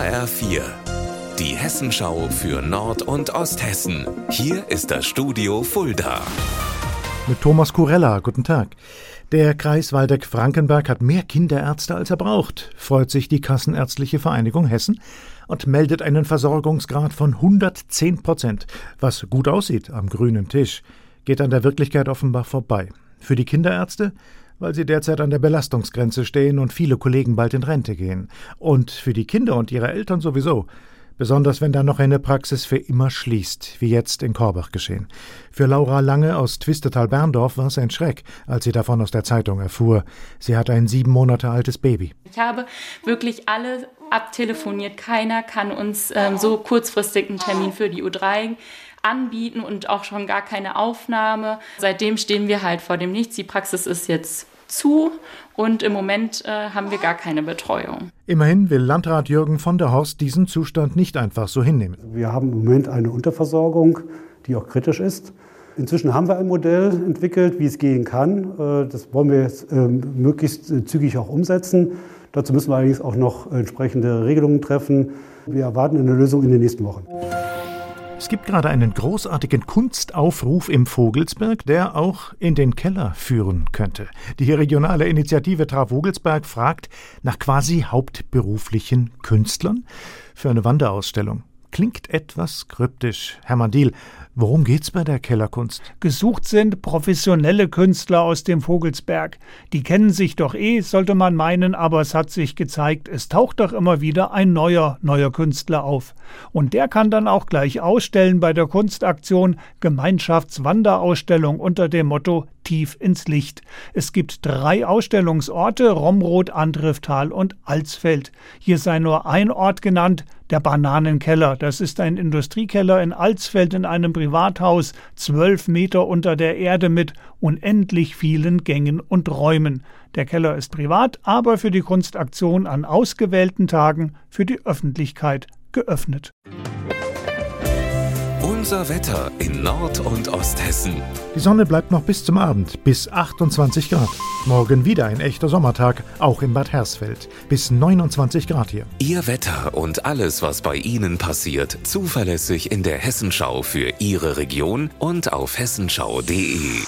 HR4, die Hessenschau für Nord- und Osthessen. Hier ist das Studio Fulda. Mit Thomas Kurella, guten Tag. Der Kreis Waldeck-Frankenberg hat mehr Kinderärzte als er braucht, freut sich die Kassenärztliche Vereinigung Hessen und meldet einen Versorgungsgrad von 110 Prozent, was gut aussieht am grünen Tisch, geht an der Wirklichkeit offenbar vorbei. Für die Kinderärzte weil sie derzeit an der Belastungsgrenze stehen und viele Kollegen bald in Rente gehen. Und für die Kinder und ihre Eltern sowieso. Besonders wenn dann noch eine Praxis für immer schließt, wie jetzt in Korbach geschehen. Für Laura Lange aus Twistetal-Berndorf war es ein Schreck, als sie davon aus der Zeitung erfuhr. Sie hat ein sieben Monate altes Baby. Ich habe wirklich alle abtelefoniert. Keiner kann uns ähm, so kurzfristig einen Termin für die U3 anbieten und auch schon gar keine Aufnahme. Seitdem stehen wir halt vor dem Nichts. Die Praxis ist jetzt zu und im Moment äh, haben wir gar keine Betreuung. Immerhin will Landrat Jürgen von der Horst diesen Zustand nicht einfach so hinnehmen. Wir haben im Moment eine Unterversorgung, die auch kritisch ist. Inzwischen haben wir ein Modell entwickelt, wie es gehen kann. Äh, das wollen wir jetzt ähm, möglichst äh, zügig auch umsetzen. Dazu müssen wir allerdings auch noch entsprechende Regelungen treffen. Wir erwarten eine Lösung in den nächsten Wochen. Es gibt gerade einen großartigen Kunstaufruf im Vogelsberg, der auch in den Keller führen könnte. Die regionale Initiative Traf Vogelsberg fragt nach quasi hauptberuflichen Künstlern für eine Wanderausstellung. Klingt etwas kryptisch. Herr Mandil, worum geht's bei der Kellerkunst? Gesucht sind professionelle Künstler aus dem Vogelsberg. Die kennen sich doch eh, sollte man meinen, aber es hat sich gezeigt, es taucht doch immer wieder ein neuer, neuer Künstler auf. Und der kann dann auch gleich ausstellen bei der Kunstaktion Gemeinschaftswanderausstellung unter dem Motto Tief ins Licht. Es gibt drei Ausstellungsorte, Romroth, Andriftal und Alsfeld. Hier sei nur ein Ort genannt, der Bananenkeller. Das ist ein Industriekeller in Alsfeld in einem Privathaus, zwölf Meter unter der Erde mit unendlich vielen Gängen und Räumen. Der Keller ist privat, aber für die Kunstaktion an ausgewählten Tagen für die Öffentlichkeit geöffnet. Unser Wetter in Nord- und Osthessen. Die Sonne bleibt noch bis zum Abend, bis 28 Grad. Morgen wieder ein echter Sommertag, auch in Bad Hersfeld. Bis 29 Grad hier. Ihr Wetter und alles, was bei Ihnen passiert, zuverlässig in der Hessenschau für Ihre Region und auf hessenschau.de.